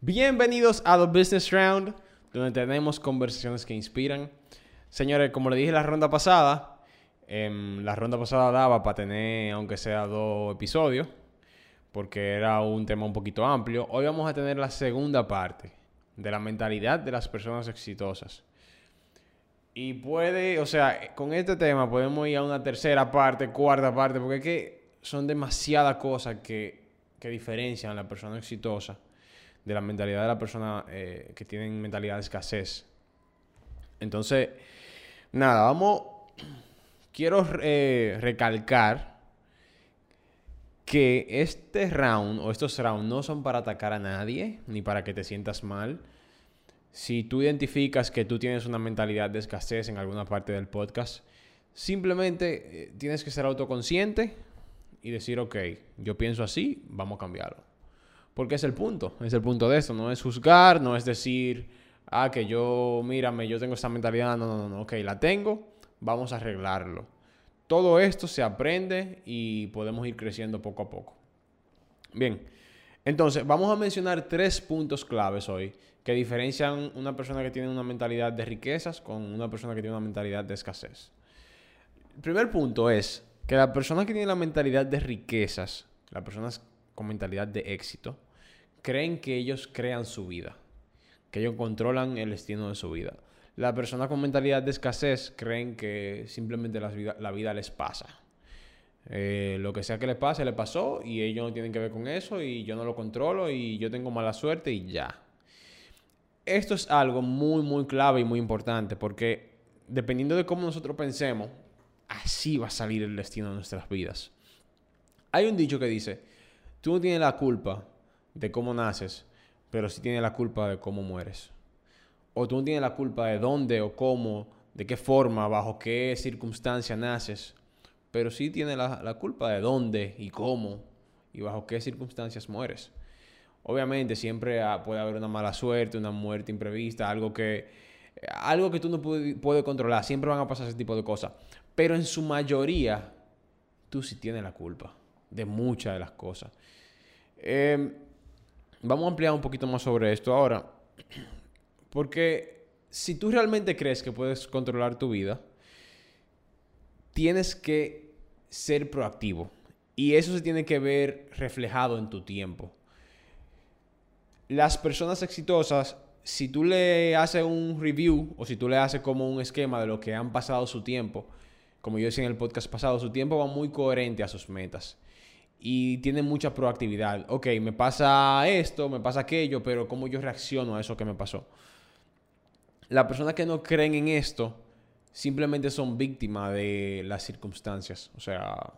Bienvenidos a The Business Round, donde tenemos conversaciones que inspiran. Señores, como le dije la ronda pasada, em, la ronda pasada daba para tener, aunque sea dos episodios, porque era un tema un poquito amplio. Hoy vamos a tener la segunda parte de la mentalidad de las personas exitosas. Y puede, o sea, con este tema podemos ir a una tercera parte, cuarta parte, porque es que son demasiadas cosas que, que diferencian a la persona exitosa de la mentalidad de la persona eh, que tienen mentalidad de escasez. Entonces, nada, vamos. Quiero eh, recalcar que este round o estos rounds no son para atacar a nadie ni para que te sientas mal. Si tú identificas que tú tienes una mentalidad de escasez en alguna parte del podcast, simplemente eh, tienes que ser autoconsciente y decir, ok, yo pienso así, vamos a cambiarlo. Porque es el punto, es el punto de esto, no es juzgar, no es decir, ah, que yo, mírame, yo tengo esta mentalidad, no, no, no, ok, la tengo, vamos a arreglarlo. Todo esto se aprende y podemos ir creciendo poco a poco. Bien, entonces vamos a mencionar tres puntos claves hoy que diferencian una persona que tiene una mentalidad de riquezas con una persona que tiene una mentalidad de escasez. El primer punto es que la persona que tiene la mentalidad de riquezas, las personas con mentalidad de éxito, creen que ellos crean su vida, que ellos controlan el destino de su vida. La persona con mentalidad de escasez creen que simplemente la vida, la vida les pasa. Eh, lo que sea que les pase, le pasó y ellos no tienen que ver con eso y yo no lo controlo y yo tengo mala suerte y ya. Esto es algo muy, muy clave y muy importante porque dependiendo de cómo nosotros pensemos, así va a salir el destino de nuestras vidas. Hay un dicho que dice, tú no tienes la culpa de cómo naces, pero sí tienes la culpa de cómo mueres. O tú no tienes la culpa de dónde o cómo, de qué forma, bajo qué circunstancia naces, pero sí tienes la, culpa de dónde y cómo y bajo qué circunstancias mueres. Obviamente siempre puede haber una mala suerte, una muerte imprevista, algo que, algo que tú no puedes controlar. Siempre van a pasar ese tipo de cosas. Pero en su mayoría, tú sí tienes la culpa de muchas de las cosas. Eh, vamos a ampliar un poquito más sobre esto ahora. Porque si tú realmente crees que puedes controlar tu vida, tienes que ser proactivo. Y eso se tiene que ver reflejado en tu tiempo. Las personas exitosas, si tú le haces un review o si tú le haces como un esquema de lo que han pasado su tiempo, como yo decía en el podcast pasado, su tiempo va muy coherente a sus metas y tiene mucha proactividad. Ok, me pasa esto, me pasa aquello, pero ¿cómo yo reacciono a eso que me pasó? Las personas que no creen en esto simplemente son víctimas de las circunstancias. O sea,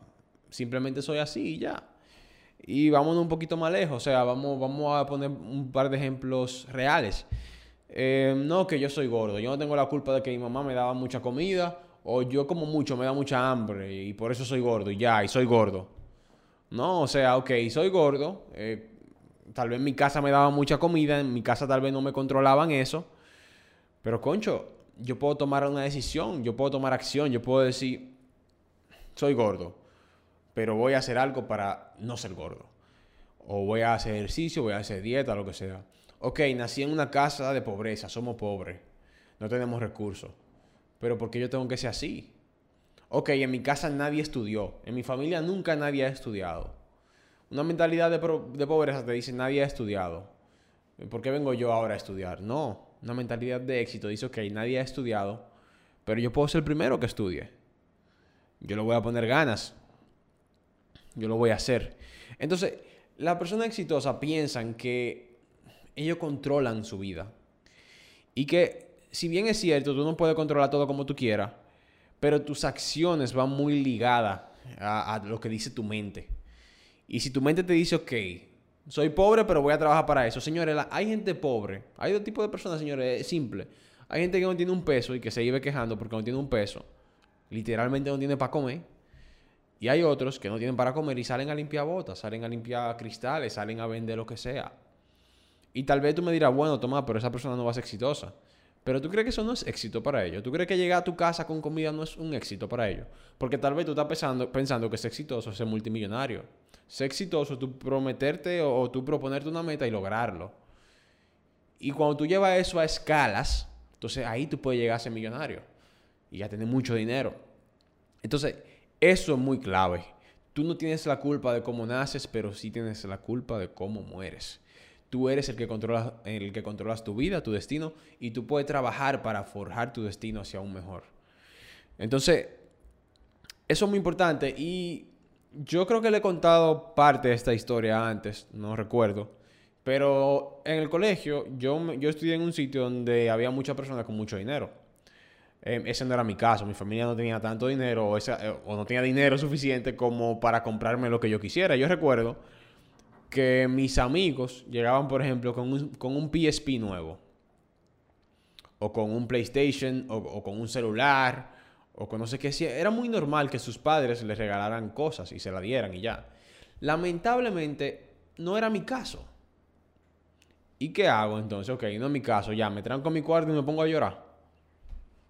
simplemente soy así y ya. Y vámonos un poquito más lejos. O sea, vamos, vamos a poner un par de ejemplos reales. Eh, no, que yo soy gordo. Yo no tengo la culpa de que mi mamá me daba mucha comida. O yo como mucho, me da mucha hambre. Y por eso soy gordo. Y ya, y soy gordo. No, o sea, ok, soy gordo. Eh, tal vez en mi casa me daban mucha comida, en mi casa tal vez no me controlaban eso. Pero, concho, yo puedo tomar una decisión, yo puedo tomar acción, yo puedo decir, soy gordo, pero voy a hacer algo para no ser gordo. O voy a hacer ejercicio, voy a hacer dieta, lo que sea. Ok, nací en una casa de pobreza, somos pobres, no tenemos recursos. Pero ¿por qué yo tengo que ser así? Ok, en mi casa nadie estudió, en mi familia nunca nadie ha estudiado. Una mentalidad de, pobreza te dice nadie ha estudiado. ¿Por qué vengo yo ahora a estudiar? No, una mentalidad de éxito dice, ok, nadie ha estudiado, pero yo puedo ser el primero que estudie. Yo lo voy a poner ganas. Yo lo voy a hacer. Entonces, las personas exitosas piensan que ellos controlan su vida. Y que, si bien es cierto, tú no puedes controlar todo como tú quieras, pero tus acciones van muy ligadas a, lo que dice tu mente. Y si tu mente te dice, ok, soy pobre, pero voy a trabajar para eso. Señores, hay gente pobre. Hay dos tipos de personas, señores, es simple. Hay gente que no tiene un peso y que se vive quejando porque no tiene un peso. Literalmente no tiene para comer. Y hay otros que no tienen para comer y salen a limpiar botas, salen a limpiar cristales, salen a vender lo que sea. Y tal vez tú me dirás, bueno, toma, pero esa persona no va a ser exitosa. Pero tú crees que eso no es éxito para ellos. ¿Tú crees que llegar a tu casa con comida no es un éxito para ellos? Porque tal vez tú estás pensando, que es exitoso ser multimillonario. Es exitoso tú prometerte o, tú proponerte una meta y lograrlo. Y cuando tú llevas eso a escalas, entonces ahí tú puedes llegar a ser millonario y ya tener mucho dinero. Entonces, eso es muy clave. Tú no tienes la culpa de cómo naces, pero sí tienes la culpa de cómo mueres. Tú eres el que, controlas tu vida, tu destino, y tú puedes trabajar para forjar tu destino hacia un mejor. Entonces, eso es muy importante y yo creo que le he contado parte de esta historia antes, no recuerdo. Pero en el colegio yo, yo estudié en un sitio donde había muchas personas con mucho dinero. Em, ese no era mi caso, mi familia no tenía tanto dinero eh, o no tenía dinero suficiente como para comprarme lo que yo quisiera. Yo recuerdo que mis amigos llegaban, por ejemplo, con un, con un PSP nuevo, o con un PlayStation, o, con un celular, o con no sé qué. Era muy normal que sus padres les regalaran cosas y se la dieran y ya. Lamentablemente, no era mi caso. ¿Y qué hago entonces? Ok, no es mi caso, ya, me tranco en mi cuarto y me pongo a llorar.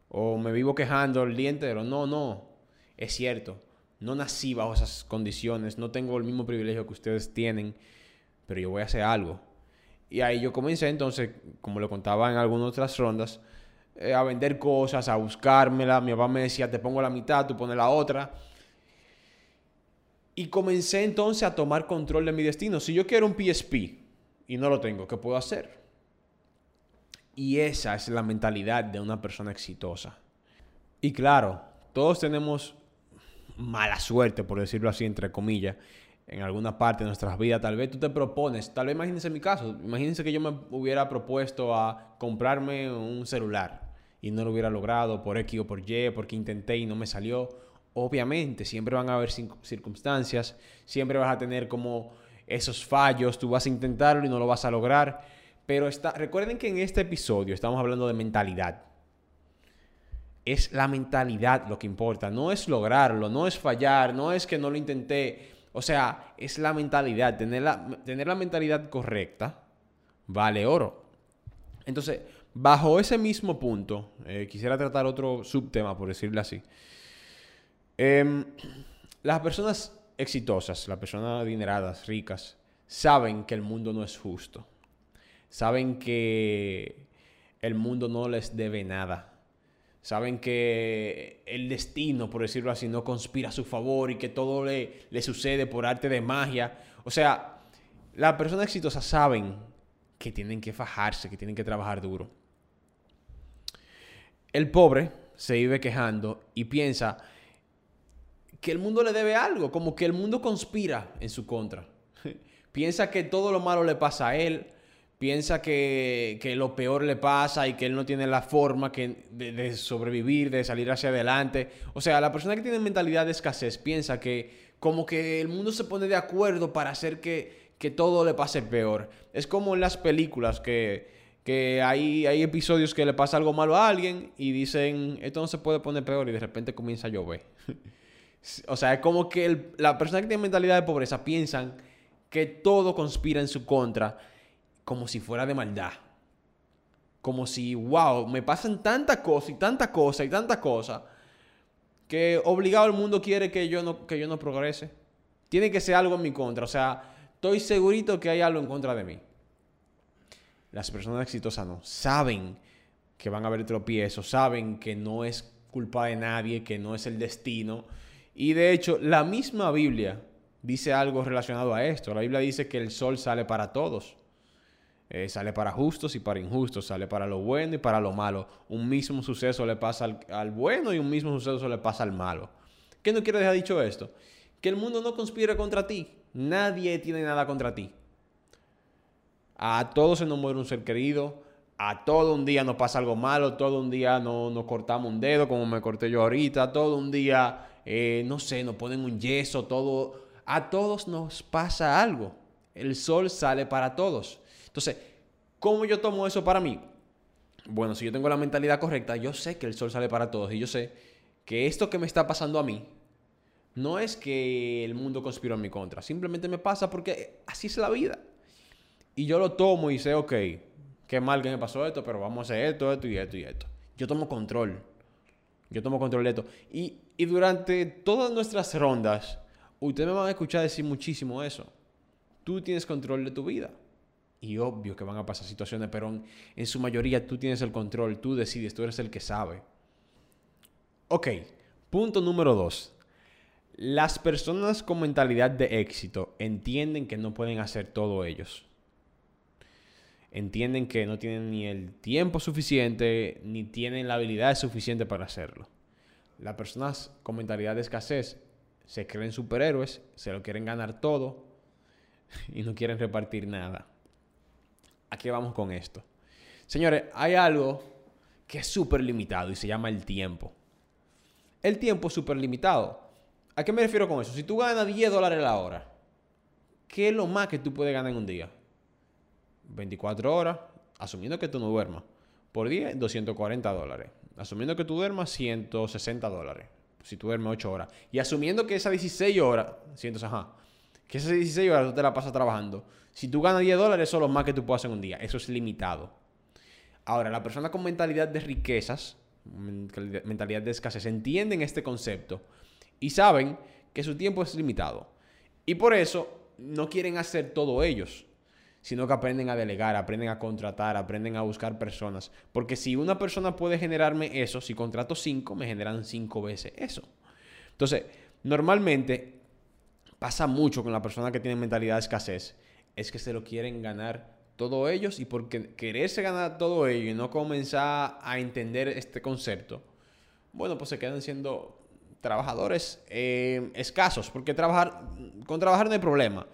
O me vivo quejando el día entero. No, no. Es cierto. No nací bajo esas condiciones. No tengo el mismo privilegio que ustedes tienen. Pero yo voy a hacer algo. Y ahí yo comencé entonces, como lo contaba en algunas otras rondas, eh, a vender cosas, a buscármela. Mi papá me decía, te pongo la mitad, tú pones la otra. Y comencé entonces a tomar control de mi destino. Si yo quiero un PSP y no lo tengo, ¿qué puedo hacer? Y esa es la mentalidad de una persona exitosa. Y claro, todos tenemos mala suerte, por decirlo así, entre comillas, en alguna parte de nuestras vidas. Tal vez tú te propones, tal vez imagínense mi caso, imagínense que yo me hubiera propuesto a comprarme un celular y no lo hubiera logrado por X o por Y, porque intenté y no me salió. Obviamente, siempre van a haber circunstancias, siempre vas a tener como esos fallos, tú vas a intentarlo y no lo vas a lograr pero está, recuerden que en este episodio estamos hablando de mentalidad. Es la mentalidad lo que importa, no es lograrlo, no es fallar, no es que no lo intenté. O sea, es la mentalidad, tener la, tener la mentalidad correcta vale oro. Entonces, bajo ese mismo punto, eh, quisiera tratar otro subtema, por decirlo así. Em, las personas exitosas, las personas adineradas, ricas, saben que el mundo no es justo saben que el mundo no les debe nada. Saben que el destino, por decirlo así, no conspira a su favor y que todo le, le sucede por arte de magia. O sea, las personas exitosas saben que tienen que fajarse, que tienen que trabajar duro. El pobre se vive quejando y piensa que el mundo le debe algo, como que el mundo conspira en su contra. piensa que todo lo malo le pasa a él, piensa que, lo peor le pasa y que él no tiene la forma que, de, sobrevivir, de salir hacia adelante. O sea, la persona que tiene mentalidad de escasez piensa que como que el mundo se pone de acuerdo para hacer que, que todo le pase peor. Es como en las películas que, que hay, hay episodios que le pasa algo malo a alguien y dicen, esto no se puede poner peor y de repente comienza a llover. o sea, es como que la persona que tiene mentalidad de pobreza piensan que todo conspira en su contra como si fuera de maldad. Como si, wow, me pasan tanta cosa y tanta cosa y tanta cosa que obligado el mundo quiere que yo no, que yo no progrese. Tiene que ser algo en mi contra. O sea, estoy segurito que hay algo en contra de mí. Las personas exitosas no. Saben que van a haber tropiezos. Saben que no es culpa de nadie, que no es el destino. Y de hecho, la misma Biblia dice algo relacionado a esto. La Biblia dice que el sol sale para todos. Eh, sale para justos y para injustos, sale para lo bueno y para lo malo. Un mismo suceso le pasa al, bueno y un mismo suceso le pasa al malo. ¿Qué no quiere dejar dicho esto? Que el mundo no conspira contra ti. Nadie tiene nada contra ti. A todos se nos muere un ser querido. A todo un día nos pasa algo malo. Todo un día no, nos cortamos un dedo como me corté yo ahorita. Todo un día, eh, no sé, nos ponen un yeso. Todo. A todos nos pasa algo. El sol sale para todos. Entonces, ¿cómo yo tomo eso para mí? Bueno, si yo tengo la mentalidad correcta, yo sé que el sol sale para todos y yo sé que esto que me está pasando a mí no es que el mundo conspiró en mi contra, simplemente me pasa porque así es la vida. Y yo lo tomo y sé, ok, qué mal que me pasó esto, pero vamos a hacer esto, esto y esto y esto. Yo tomo control. Yo tomo control de esto. Y, y durante todas nuestras rondas, ustedes me van a escuchar decir muchísimo eso. Tú tienes control de tu vida. Y obvio que van a pasar situaciones, pero en, su mayoría tú tienes el control, tú decides, tú eres el que sabe. Ok, punto número dos. Las personas con mentalidad de éxito entienden que no pueden hacer todo ellos. Entienden que no tienen ni el tiempo suficiente, ni tienen la habilidad suficiente para hacerlo. Las personas con mentalidad de escasez se creen superhéroes, se lo quieren ganar todo y no quieren repartir nada. ¿A qué vamos con esto? Señores, hay algo que es súper limitado y se llama el tiempo. El tiempo es súper limitado. ¿A qué me refiero con eso? Si tú ganas 10 dólares la hora, ¿qué es lo más que tú puedes ganar en un día? 24 horas, asumiendo que tú no duermas. Por día, 240 dólares. Asumiendo que tú duermas, 160 dólares. Si tú duermes 8 horas. Y asumiendo que esas 16 horas, cientos, ajá, que esas 16 horas tú te la pasas trabajando. Si tú ganas 10 dólares, eso es lo más que tú puedes hacer en un día. Eso es limitado. Ahora, la persona con mentalidad de riquezas, mentalidad de escasez, entienden este concepto y saben que su tiempo es limitado. Y por eso no quieren hacer todo ellos, sino que aprenden a delegar, aprenden a contratar, aprenden a buscar personas. Porque si una persona puede generarme eso, si contrato cinco, me generan cinco veces eso. Entonces, normalmente pasa mucho con la persona que tiene mentalidad de escasez, es que se lo quieren ganar todos ellos y porque quererse ganar todo ello y no comenzar a entender este concepto, bueno, pues se quedan siendo trabajadores eh, escasos, porque trabajar, con trabajar no hay problema.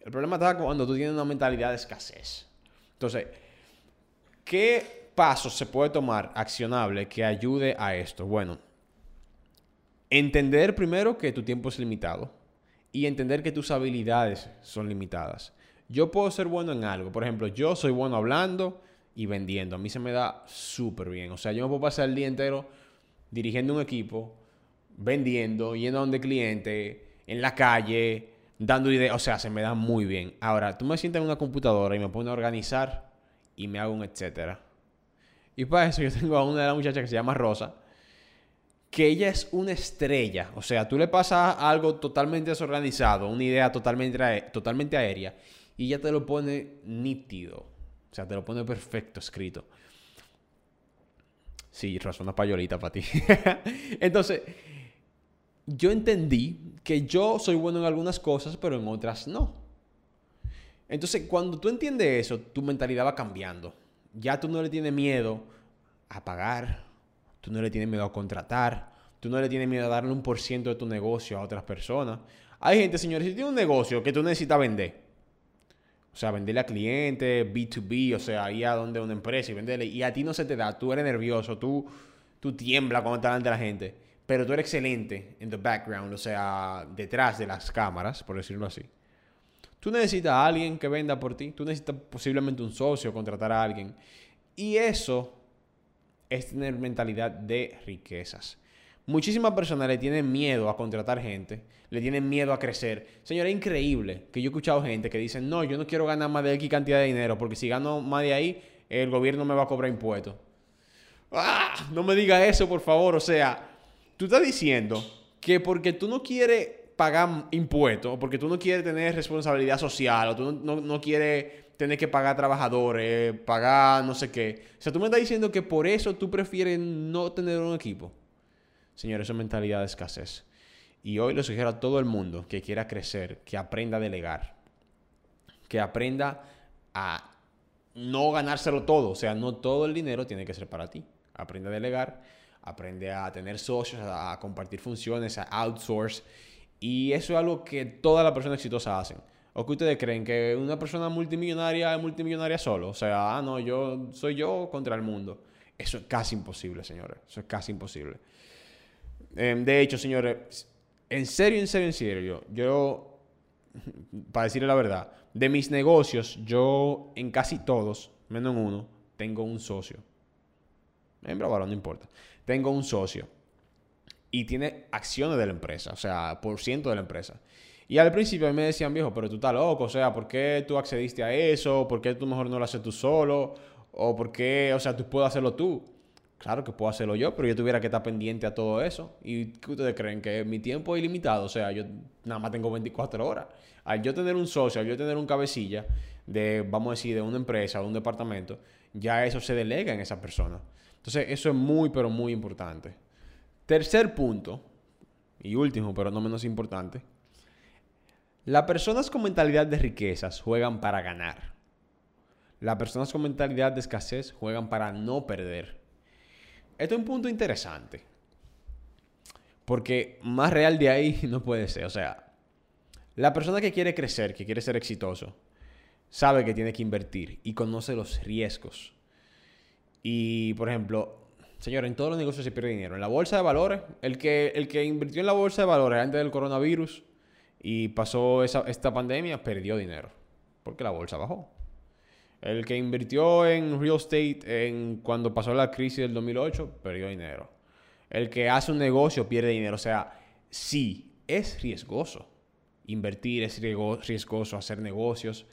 El problema está cuando tú tienes una mentalidad de escasez. Entonces, ¿qué pasos se puede tomar accionable que ayude a esto? Bueno, entender primero que tu tiempo es limitado y entender que tus habilidades son limitadas. Yo puedo ser bueno en algo. Por ejemplo, yo soy bueno hablando y vendiendo. A mí se me da súper bien. O sea, yo me puedo pasar el día entero dirigiendo un equipo, vendiendo, yendo a donde cliente, en la calle, dando ideas. O sea, se me da muy bien. Ahora, tú me sientas en una computadora y me pones a organizar y me hago un etcétera. Y para eso yo tengo a una de las muchachas que se llama Rosa, que ella es una estrella. O sea, tú le pasas algo totalmente desorganizado, una idea totalmente, totalmente aérea, y ella te lo pone nítido. O sea, te lo pone perfecto escrito. Sí, razón payolita para ti. Entonces, yo entendí que yo soy bueno en algunas cosas, pero en otras no. Entonces, cuando tú entiendes eso, tu mentalidad va cambiando. Ya tú no le tienes miedo a pagar, tú no le tienes miedo a contratar, tú no le tienes miedo a darle un por ciento de tu negocio a otras personas. Hay gente, señores, si tiene un negocio que tú necesitas vender, o sea, venderle a clientes, B2B, o sea, ir a donde una empresa y venderle, y a ti no se te da, tú eres nervioso, tú, tú tiemblas cuando estás delante de la gente pero tú eres excelente en the background, o sea, detrás de las cámaras, por decirlo así. Tú necesitas a alguien que venda por ti, tú necesitas posiblemente un socio, contratar a alguien. Y eso es tener mentalidad de riquezas. Muchísimas personas le tienen miedo a contratar gente, le tienen miedo a crecer. Señor, es increíble que yo he escuchado gente que dicen, no, yo no quiero ganar más de X cantidad de dinero, porque si gano más de ahí, el gobierno me va a cobrar impuestos. ¡Ah! No me diga eso, por favor. O sea, tú estás diciendo que porque tú no quieres pagar impuestos, porque tú no quieres tener responsabilidad social, o tú no, quieres tener que pagar trabajadores, pagar no sé qué. O sea, tú me estás diciendo que por eso tú prefieres no tener un equipo. Señor, eso es mentalidad de escasez. Y hoy le sugiero a todo el mundo que quiera crecer, que aprenda a delegar, que aprenda a no ganárselo todo. O sea, no todo el dinero tiene que ser para ti. Aprende a delegar aprende a tener socios, a, compartir funciones, a outsource. Y eso es algo que todas las personas exitosas hacen. ¿O que ustedes creen que una persona multimillonaria es multimillonaria solo? O sea, ah, no, yo soy yo contra el mundo. Eso es casi imposible, señores. Eso es casi imposible. Em, de hecho, señores, en serio, en serio, en serio, yo, para decirle la verdad, de mis negocios, yo en casi todos, menos en uno, tengo un socio. En bravo, no importa tengo un socio y tiene acciones de la empresa, o sea, por ciento de la empresa. Y al principio me decían, viejo, pero tú estás loco, o sea, ¿por qué tú accediste a eso? ¿Por qué tú mejor no lo haces tú solo? ¿O por qué, o sea, tú puedes hacerlo tú? Claro que puedo hacerlo yo, pero yo tuviera que estar pendiente a todo eso. ¿Y qué ustedes creen? Que mi tiempo es ilimitado. O sea, yo nada más tengo 24 horas. Al yo tener un socio, al yo tener un cabecilla de, vamos a decir, de una empresa o de un departamento, ya eso se delega en esa persona. Entonces, eso es muy, pero muy importante. Tercer punto, y último, pero no menos importante. Las personas con mentalidad de riquezas juegan para ganar. Las personas con mentalidad de escasez juegan para no perder. Esto es un punto interesante. Porque más real de ahí no puede ser. O sea, la persona que quiere crecer, que quiere ser exitoso, sabe que tiene que invertir y conoce los riesgos. Y, por ejemplo, señor, en todos los negocios se pierde dinero. En la bolsa de valores, el que, el que invirtió en la bolsa de valores antes del coronavirus y pasó esta pandemia, perdió dinero. Porque la bolsa bajó. El que invirtió en real estate en, cuando pasó la crisis del 2008, perdió dinero. El que hace un negocio pierde dinero. O sea, sí, es riesgoso. Invertir es riesgoso, hacer negocios.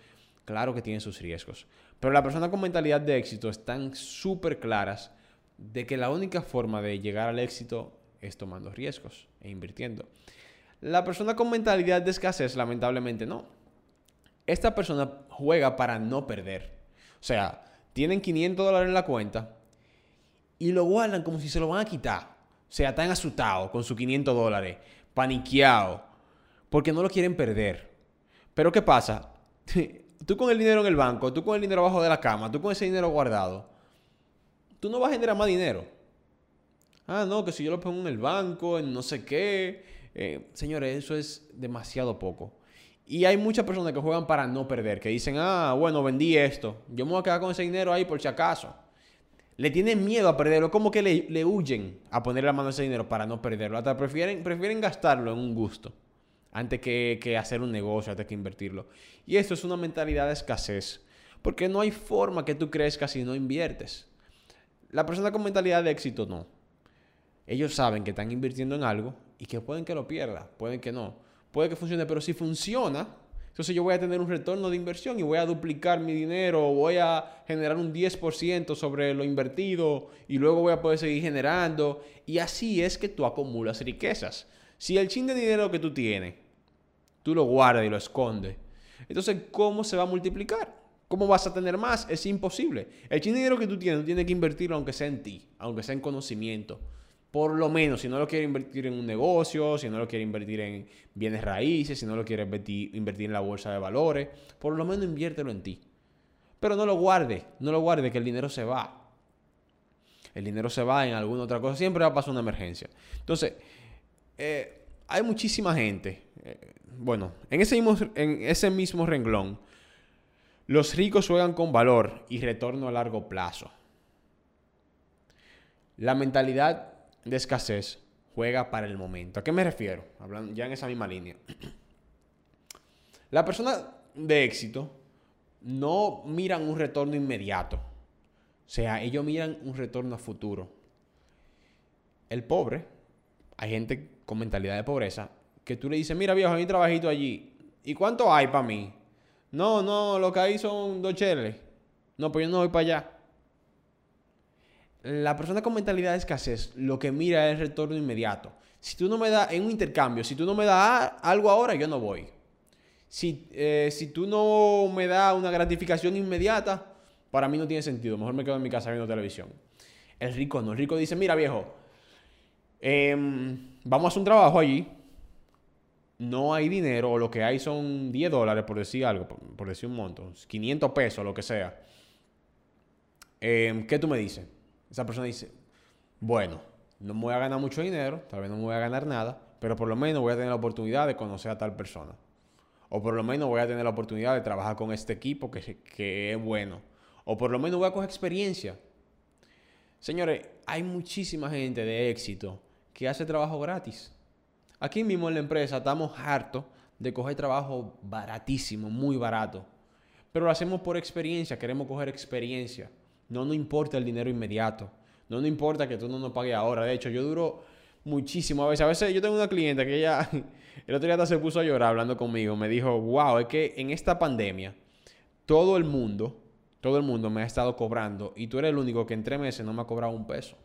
Claro que tiene sus riesgos. Pero la persona con mentalidad de éxito están súper claras de que la única forma de llegar al éxito es tomando riesgos e invirtiendo. La persona con mentalidad de escasez, lamentablemente, no. Esta persona juega para no perder. O sea, tienen 500 dólares en la cuenta y lo guardan como si se lo van a quitar. O sea, están asustados con sus 500 dólares, paniqueados, porque no lo quieren perder. Pero ¿qué pasa? tú con el dinero en el banco, tú con el dinero abajo de la cama, tú con ese dinero guardado, tú no vas a generar más dinero. Ah, no, que si yo lo pongo en el banco, en no sé qué. Eh, señores, eso es demasiado poco. Y hay muchas personas que juegan para no perder, que dicen, ah, bueno, vendí esto, yo me voy a quedar con ese dinero ahí por si acaso. Le tienen miedo a perderlo, como que le, huyen a poner la mano a ese dinero para no perderlo. Hasta prefieren, prefieren gastarlo en un gusto antes que, que hacer un negocio, antes que invertirlo. Y esto es una mentalidad de escasez, porque no hay forma que tú crezcas si no inviertes. La persona con mentalidad de éxito no. Ellos saben que están invirtiendo en algo y que pueden que lo pierda, pueden que no puede que funcione, pero si funciona, entonces yo voy a tener un retorno de inversión y voy a duplicar mi dinero, voy a generar un 10% sobre lo invertido y luego voy a poder seguir generando. Y así es que tú acumulas riquezas. Si el chin de dinero que tú tienes, tú lo guardas y lo escondes, entonces ¿cómo se va a multiplicar? ¿Cómo vas a tener más? Es imposible. El chin de dinero que tú tienes, tú tienes que invertirlo aunque sea en ti, aunque sea en conocimiento por lo menos, si no lo quiere invertir en un negocio, si no lo quiere invertir en bienes raíces, si no lo quiere invertir, en la bolsa de valores, por lo menos inviértelo en ti. Pero no lo guarde, no lo guarde, que el dinero se va. El dinero se va en alguna otra cosa, siempre va a pasar una emergencia. Entonces, eh, hay muchísima gente. Eh, bueno, en ese, mismo, en ese mismo renglón, los ricos juegan con valor y retorno a largo plazo. La mentalidad de escasez juega para el momento. ¿A qué me refiero? Hablando ya en esa misma línea. La persona de éxito no miran un retorno inmediato. O sea, ellos miran un retorno a futuro. El pobre, hay gente con mentalidad de pobreza, que tú le dices, mira viejo, hay un trabajito allí. ¿Y cuánto hay para mí? No, no, lo que hay son dos cheles. No, pues yo no voy para allá la persona con mentalidad de escasez lo que mira es el retorno inmediato. Si tú no me das, en un intercambio, si tú no me das algo ahora, yo no voy. Si, eh, si tú no me das una gratificación inmediata, para mí no tiene sentido. Mejor me quedo en mi casa viendo televisión. El rico no. El rico dice, mira viejo, em, vamos a hacer un trabajo allí. No hay dinero, o lo que hay son 10 dólares, por decir algo, por, decir un monto, 500 pesos, lo que sea. Em, ¿Qué tú me dices? Esa persona dice, bueno, no me voy a ganar mucho dinero, tal vez no me voy a ganar nada, pero por lo menos voy a tener la oportunidad de conocer a tal persona. O por lo menos voy a tener la oportunidad de trabajar con este equipo que, que es bueno. O por lo menos voy a coger experiencia. Señores, hay muchísima gente de éxito que hace trabajo gratis. Aquí mismo en la empresa estamos hartos de coger trabajo baratísimo, muy barato. Pero lo hacemos por experiencia, queremos coger experiencia. No nos importa el dinero inmediato. No nos importa que tú no nos pagues ahora. De hecho, yo duro muchísimo a veces. A veces yo tengo una cliente que ella el otro día se puso a llorar hablando conmigo. Me dijo, wow, es que en esta pandemia todo el mundo, todo el mundo me ha estado cobrando y tú eres el único que en tres meses no me ha cobrado un peso.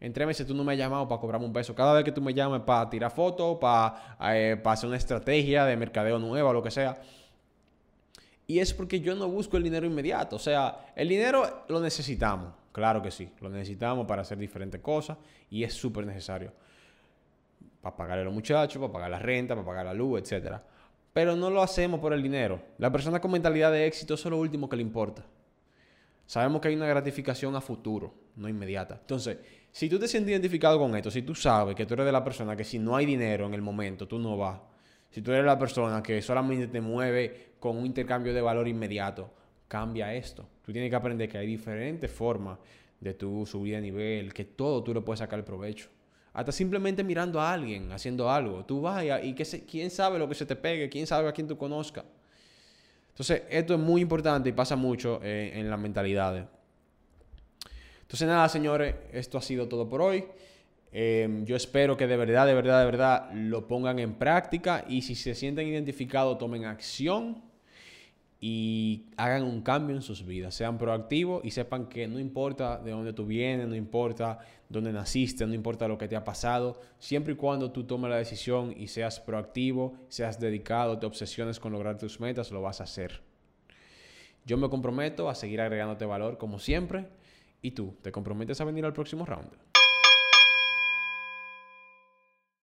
En tres meses tú no me has llamado para cobrarme un peso. Cada vez que tú me llames para tirar fotos, para, eh, para hacer una estrategia de mercadeo nueva lo que sea. Y es porque yo no busco el dinero inmediato. O sea, el dinero lo necesitamos. Claro que sí. Lo necesitamos para hacer diferentes cosas. Y es súper necesario. Para pagarle a los muchachos, para pagar la renta, para pagar la luz, etc. Pero no lo hacemos por el dinero. La persona con mentalidad de éxito es lo último que le importa. Sabemos que hay una gratificación a futuro, no inmediata. Entonces, si tú te sientes identificado con esto, si tú sabes que tú eres de la persona que si no hay dinero en el momento, tú no vas. Si tú eres la persona que solamente te mueve con un intercambio de valor inmediato, cambia esto. Tú tienes que aprender que hay diferentes formas de tu subir de nivel, que todo tú le puedes sacar el provecho. Hasta simplemente mirando a alguien haciendo algo. Tú vas y, que quién sabe lo que se te pegue, quién sabe a quién tú conozcas. Entonces, esto es muy importante y pasa mucho eh, en las mentalidades. Entonces nada, señores, esto ha sido todo por hoy. Em, yo espero que de verdad, de verdad, de verdad lo pongan en práctica y si se sienten identificados, tomen acción y hagan un cambio en sus vidas. Sean proactivos y sepan que no importa de dónde tú vienes, no importa dónde naciste, no importa lo que te ha pasado, siempre y cuando tú tomes la decisión y seas proactivo, seas dedicado, te obsesiones con lograr tus metas, lo vas a hacer. Yo me comprometo a seguir agregándote valor como siempre. ¿Y tú? ¿Te comprometes a venir al próximo round?